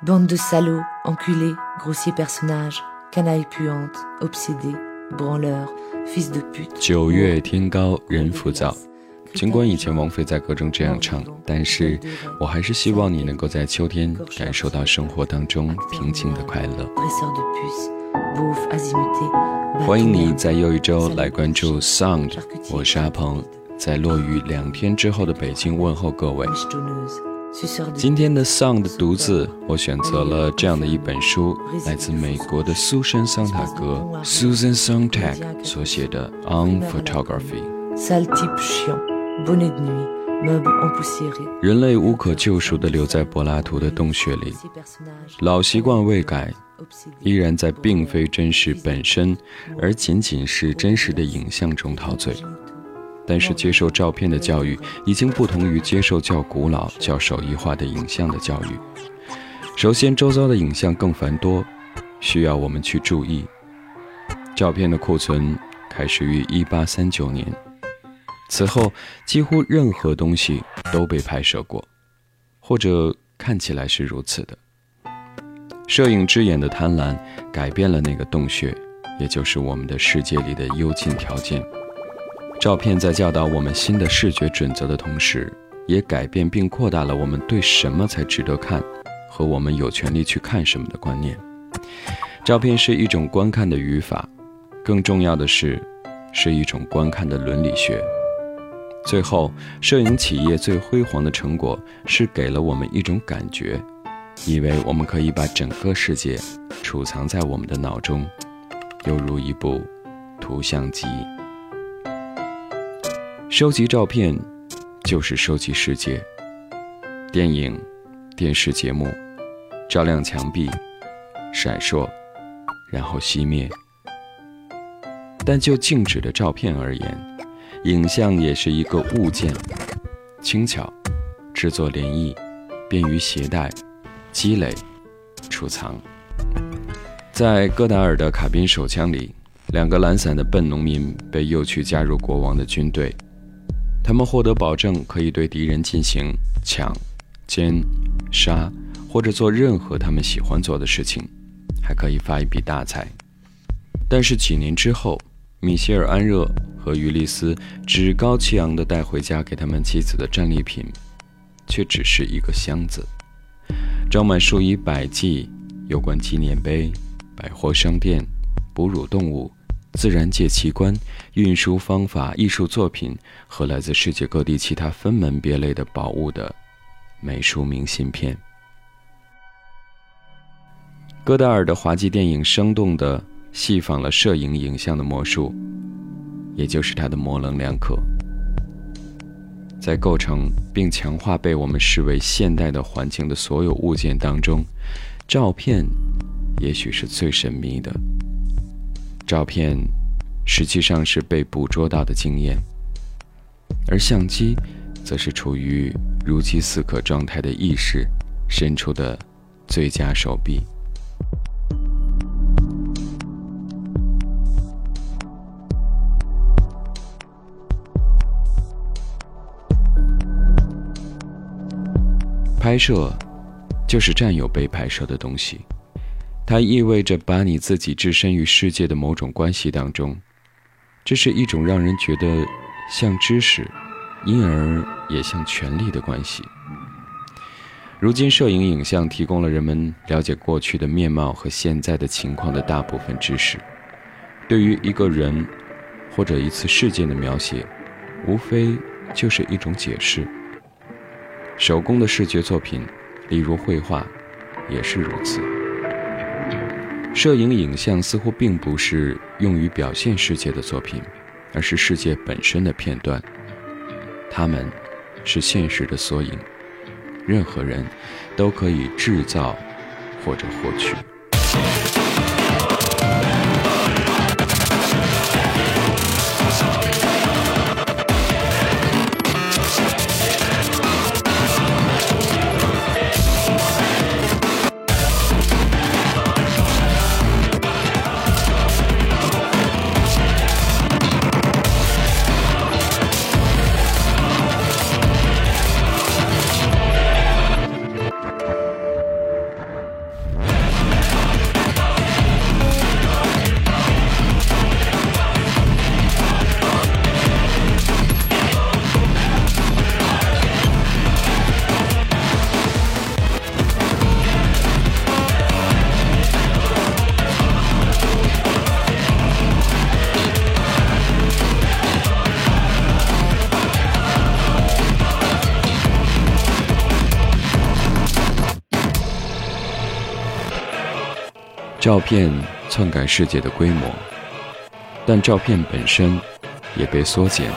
Bande de salauds, enculés, grossiers personnages, canailles puantes, obsédés, branleurs, fils de pute. 九月天高人浮躁。尽管以前王菲在歌中这样唱，但是我还是希望你能够在秋天感受到生活当中平静的快乐。欢迎你在又一周来关注 Sound，我是阿鹏，在落雨两天之后的北京问候各位。今天的 song 的独自我选择了这样的一本书来自美国的苏珊桑塔格 susan sontag 所写的 on photography 人类无可救赎的留在柏拉图的洞穴里老习惯未改依然在并非真实本身而仅仅是真实的影像中陶醉。但是接受照片的教育已经不同于接受较古老、较手艺化的影像的教育。首先，周遭的影像更繁多，需要我们去注意。照片的库存开始于1839年，此后几乎任何东西都被拍摄过，或者看起来是如此的。摄影之眼的贪婪改变了那个洞穴，也就是我们的世界里的幽静条件。照片在教导我们新的视觉准则的同时，也改变并扩大了我们对什么才值得看和我们有权利去看什么的观念。照片是一种观看的语法，更重要的是，是一种观看的伦理学。最后，摄影企业最辉煌的成果是给了我们一种感觉，以为我们可以把整个世界储藏在我们的脑中，犹如一部图像集。收集照片就是收集世界。电影、电视节目照亮墙壁，闪烁，然后熄灭。但就静止的照片而言，影像也是一个物件，轻巧，制作联谊，便于携带、积累、储藏。在戈达尔的卡宾手枪里，两个懒散的笨农民被诱去加入国王的军队。他们获得保证，可以对敌人进行抢、奸、杀，或者做任何他们喜欢做的事情，还可以发一笔大财。但是几年之后，米歇尔·安热和于利斯趾高气扬地带回家给他们妻子的战利品，却只是一个箱子，装满数以百计有关纪念碑、百货商店、哺乳动物。自然界奇观、运输方法、艺术作品和来自世界各地其他分门别类的宝物的美术明信片。戈达尔的滑稽电影生动地戏仿了摄影影像的魔术，也就是它的模棱两可。在构成并强化被我们视为现代的环境的所有物件当中，照片也许是最神秘的。照片实际上是被捕捉到的经验，而相机则是处于如饥似渴状态的意识伸出的最佳手臂。拍摄就是占有被拍摄的东西。它意味着把你自己置身于世界的某种关系当中，这是一种让人觉得像知识，因而也像权力的关系。如今，摄影影像提供了人们了解过去的面貌和现在的情况的大部分知识。对于一个人或者一次事件的描写，无非就是一种解释。手工的视觉作品，例如绘画，也是如此。摄影影像似乎并不是用于表现世界的作品而是世界本身的片段。它们是现实的缩影任何人都可以制造或者获取。照片篡改世界的规模，但照片本身也被缩减、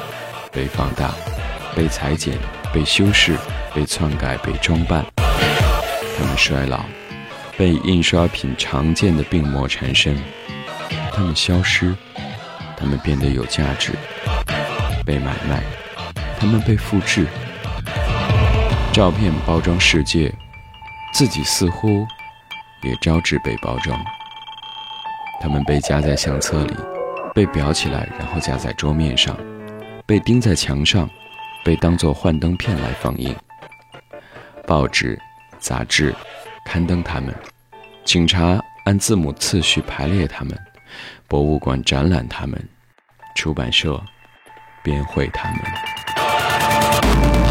被放大、被裁剪、被修饰、被篡改、被装扮。它们衰老，被印刷品常见的病魔缠身；它们消失，它们变得有价值，被买卖，它们被复制。照片包装世界，自己似乎。也招致被包装，它们被夹在相册里，被裱起来，然后夹在桌面上，被钉在墙上，被当作幻灯片来放映。报纸、杂志刊登它们，警察按字母次序排列它们，博物馆展览它们，出版社编绘它们。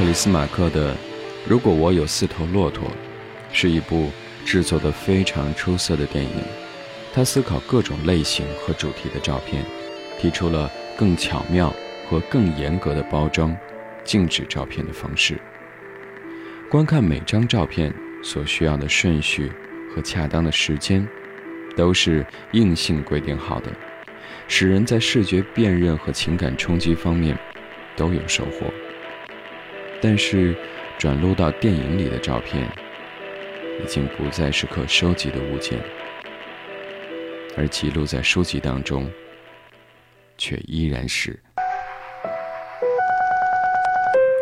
克里斯马克的《如果我有四头骆驼》是一部制作的非常出色的电影。他思考各种类型和主题的照片，提出了更巧妙和更严格的包装、静止照片的方式。观看每张照片所需要的顺序和恰当的时间，都是硬性规定好的，使人在视觉辨认和情感冲击方面都有收获。但是，转录到电影里的照片，已经不再是可收集的物件，而记录在书籍当中，却依然是。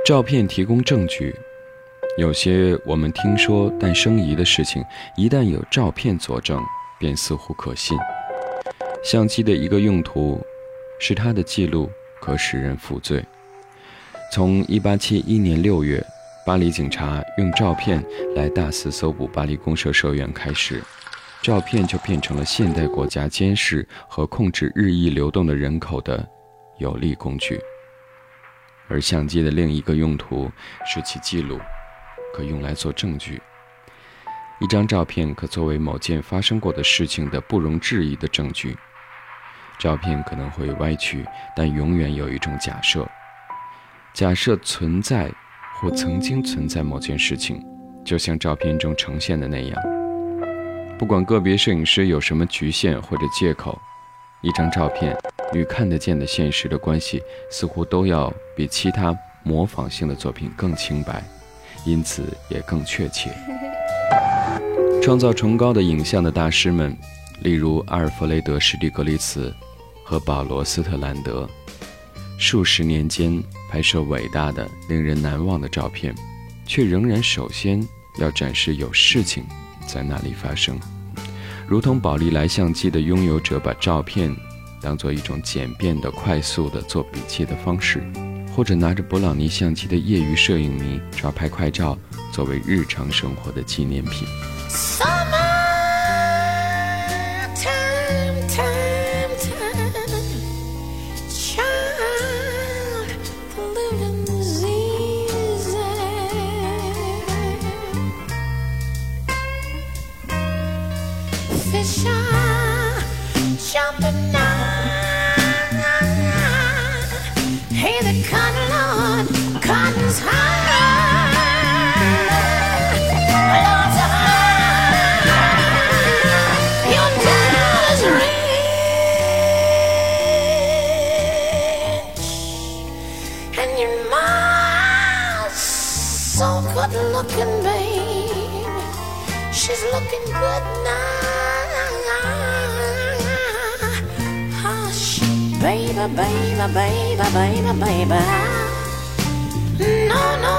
照片提供证据，有些我们听说但生疑的事情，一旦有照片佐证，便似乎可信。相机的一个用途，是它的记录可使人负罪。从1871年6月，巴黎警察用照片来大肆搜捕巴黎公社社员开始，照片就变成了现代国家监视和控制日益流动的人口的有力工具。而相机的另一个用途是其记录，可用来做证据。一张照片可作为某件发生过的事情的不容置疑的证据。照片可能会歪曲，但永远有一种假设：假设存在或曾经存在某件事情，就像照片中呈现的那样。不管个别摄影师有什么局限或者借口，一张照片与看得见的现实的关系似乎都要比其他模仿性的作品更清白，因此也更确切。创造崇高的影像的大师们，例如阿尔弗雷德·史蒂格利茨和保罗·斯特兰德，数十年间拍摄伟大的、令人难忘的照片，却仍然首先要展示有事情在那里发生，如同宝丽来相机的拥有者把照片当做一种简便的、快速的做笔记的方式，或者拿着勃朗尼相机的业余摄影迷抓拍快照作为日常生活的纪念品。looking, babe. She's looking good now. Hush, baby, baby, baby, baby, baby. No, no,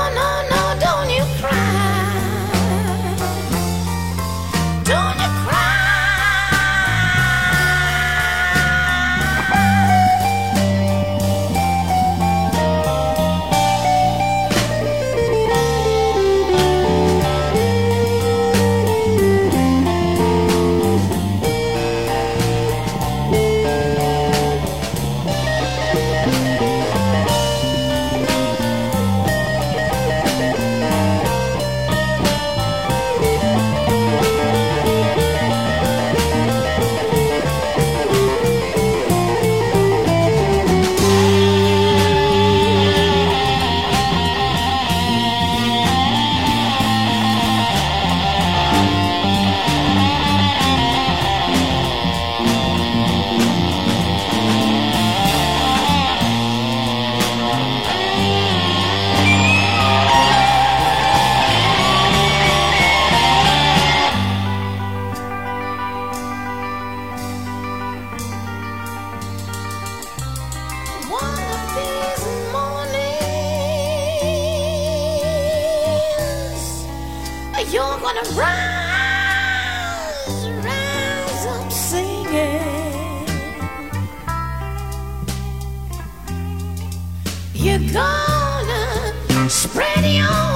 you're gonna rise, rise up singing. You're gonna spread your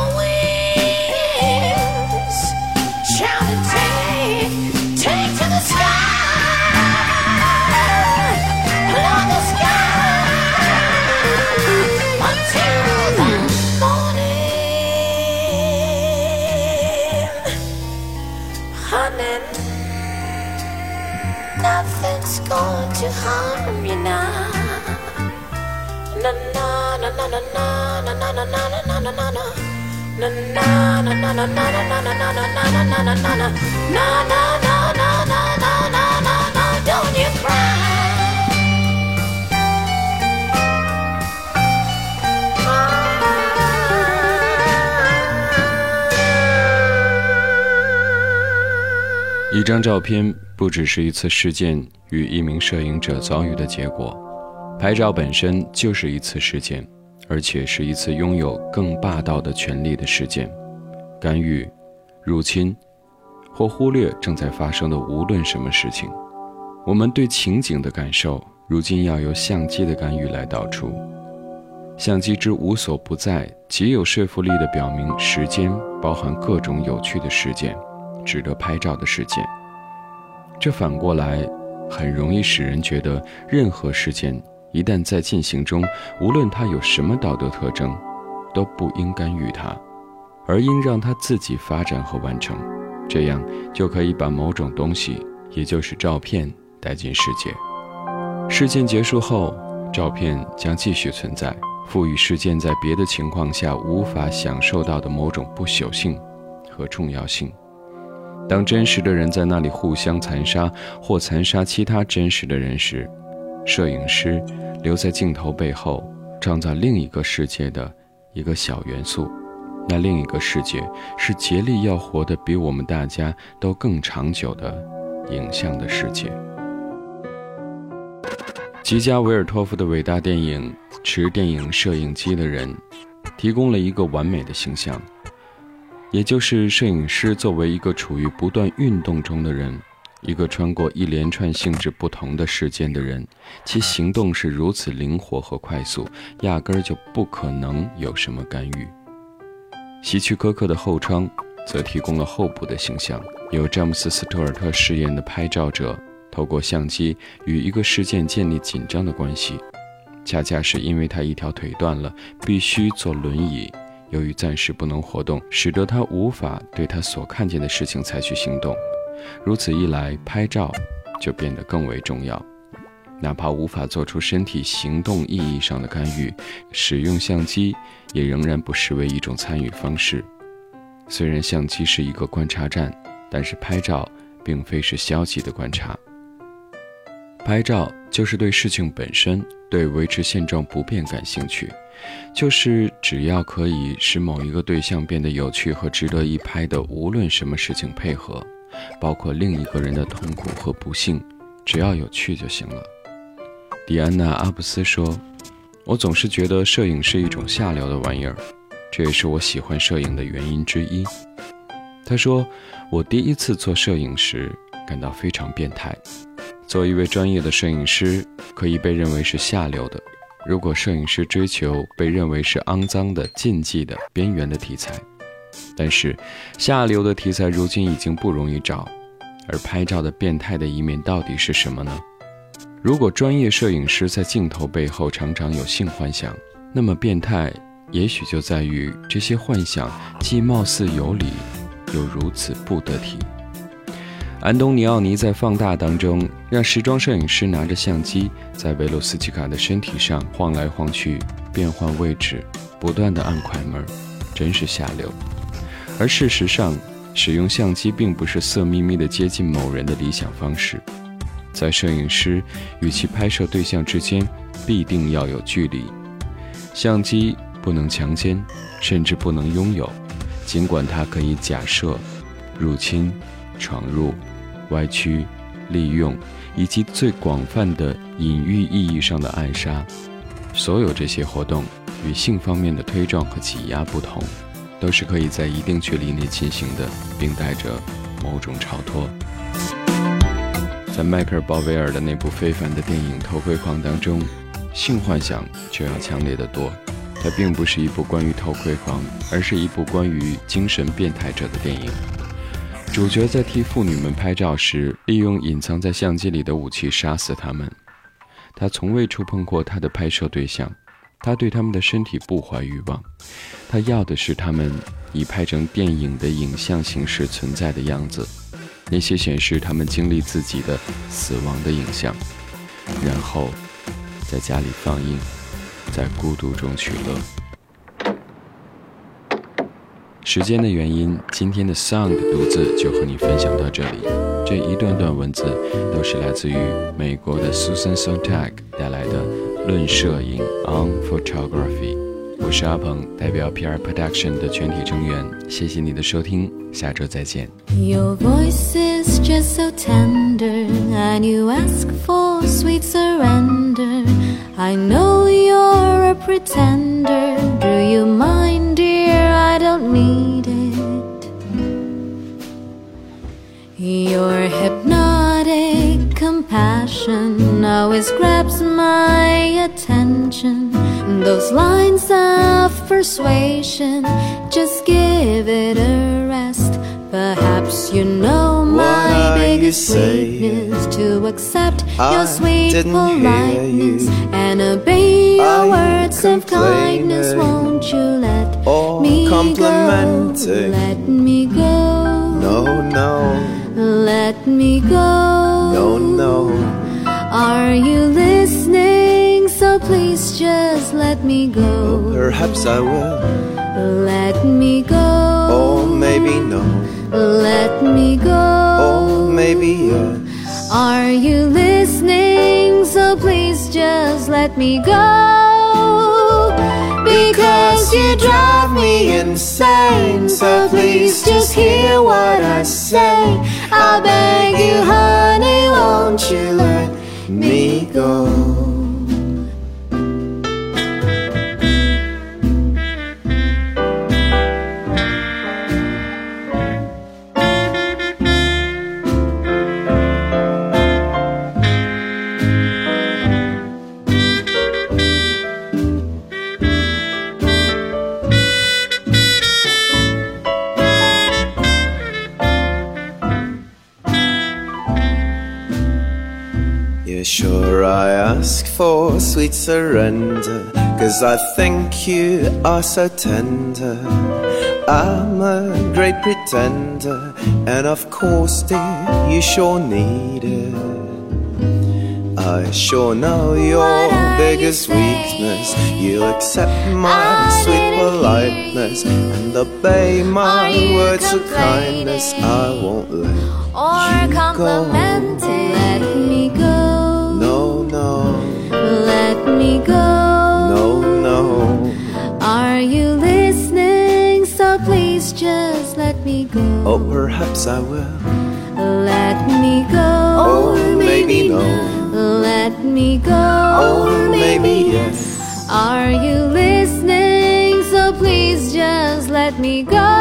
cry. 一张照片不只是一次事件与一名摄影者遭遇的结果，拍照本身就是一次事件，而且是一次拥有更霸道的权利的事件，干预、入侵或忽略正在发生的无论什么事情。我们对情景的感受如今要由相机的干预来导出。相机之无所不在，极有说服力地表明时间包含各种有趣的事件，值得拍照的事件。这反过来，很容易使人觉得任何事件一旦在进行中，无论它有什么道德特征，都不应干预它，而应让它自己发展和完成。这样就可以把某种东西，也就是照片带进世界。事件结束后，照片将继续存在。赋予事件在别的情况下无法享受到的某种不朽性和重要性。当真实的人在那里互相残杀或残杀其他真实的人时，摄影师留在镜头背后，创造另一个世界的一个小元素。那另一个世界是竭力要活得比我们大家都更长久的影像的世界。吉加维尔托夫的伟大电影《持电影摄影机的人》，提供了一个完美的形象，也就是摄影师作为一个处于不断运动中的人，一个穿过一连串性质不同的事件的人，其行动是如此灵活和快速，压根儿就不可能有什么干预。希区柯克的后窗则提供了候补的形象，由詹姆斯·斯图尔特饰演的拍照者。透过相机与一个事件建立紧张的关系，恰恰是因为他一条腿断了，必须坐轮椅，由于暂时不能活动，使得他无法对他所看见的事情采取行动。如此一来，拍照就变得更为重要。哪怕无法做出身体行动意义上的干预，使用相机也仍然不失为一种参与方式。虽然相机是一个观察站，但是拍照并非是消极的观察。拍照就是对事情本身、对维持现状不变感兴趣，就是只要可以使某一个对象变得有趣和值得一拍的，无论什么事情配合，包括另一个人的痛苦和不幸，只要有趣就行了。迪安娜·阿布斯说：“我总是觉得摄影是一种下流的玩意儿，这也是我喜欢摄影的原因之一。”他说：“我第一次做摄影时感到非常变态。”做一位专业的摄影师，可以被认为是下流的。如果摄影师追求被认为是肮脏的、禁忌的、边缘的题材，但是下流的题材如今已经不容易找。而拍照的变态的一面到底是什么呢？如果专业摄影师在镜头背后常常有性幻想，那么变态也许就在于这些幻想既貌似有理，又如此不得体。安东尼奥尼在《放大》当中，让时装摄影师拿着相机在维罗斯基卡的身体上晃来晃去，变换位置，不断的按快门，真是下流。而事实上，使用相机并不是色眯眯的接近某人的理想方式。在摄影师与其拍摄对象之间，必定要有距离。相机不能强奸，甚至不能拥有，尽管它可以假设、入侵、闯入。歪曲、利用以及最广泛的隐喻意义上的暗杀，所有这些活动与性方面的推撞和挤压不同，都是可以在一定距离内进行的，并带着某种超脱。在迈克尔·鲍威尔的那部非凡的电影《偷窥狂》当中，性幻想就要强烈的多。它并不是一部关于偷窥狂，而是一部关于精神变态者的电影。主角在替妇女们拍照时，利用隐藏在相机里的武器杀死他们。他从未触碰过他的拍摄对象，他对他们的身体不怀欲望，他要的是他们以拍成电影的影像形式存在的样子，那些显示他们经历自己的死亡的影像，然后在家里放映，在孤独中取乐。时间的原因，今天的 Sound 独自就和你分享到这里。这一段段文字都是来自于美国的 Susan Sontag 带来的《论摄影 On Photography》。我是阿鹏，代表 PR Production 的全体成员。谢谢你的收听，下周再见。Your voice is just so tender, and you ask for sweet surrender. I know you're a pretender. Do you mind, don't need it. Your hypnotic compassion always grabs my attention. Those lines of persuasion, my biggest to accept I your sweet politeness you. and obey your words of kindness. Won't you let or me go? Let me go. No, no, Let me go. no, no. Are you listening? So please just let me go. Perhaps I will, Let me go. or maybe no, Let me or go. Maybe yes. Are you listening? So please just let me go. Because you drive me insane. So please just hear what I say. I beg you, honey, won't you let me go? Surrender. Cause I think you are so tender. I'm a great pretender. And of course, dear, you sure need it. I sure know your biggest you weakness. You'll accept my sweet politeness you. and obey my words of kindness. I won't let Or You go. Let me go. Me go. no, no. Are you listening? So please just let me go. Oh, perhaps I will. Let me go. Or maybe no. Let me go. Or maybe yes. Are you listening? So please just let me go.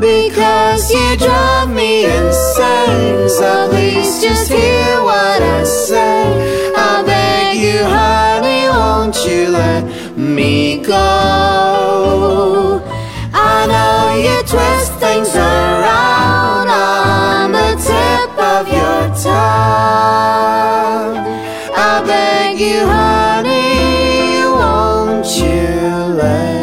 Because you drive me insane. So please just hear what I say you let me go I know you twist things around on the tip of your tongue. I beg you honey, won't you let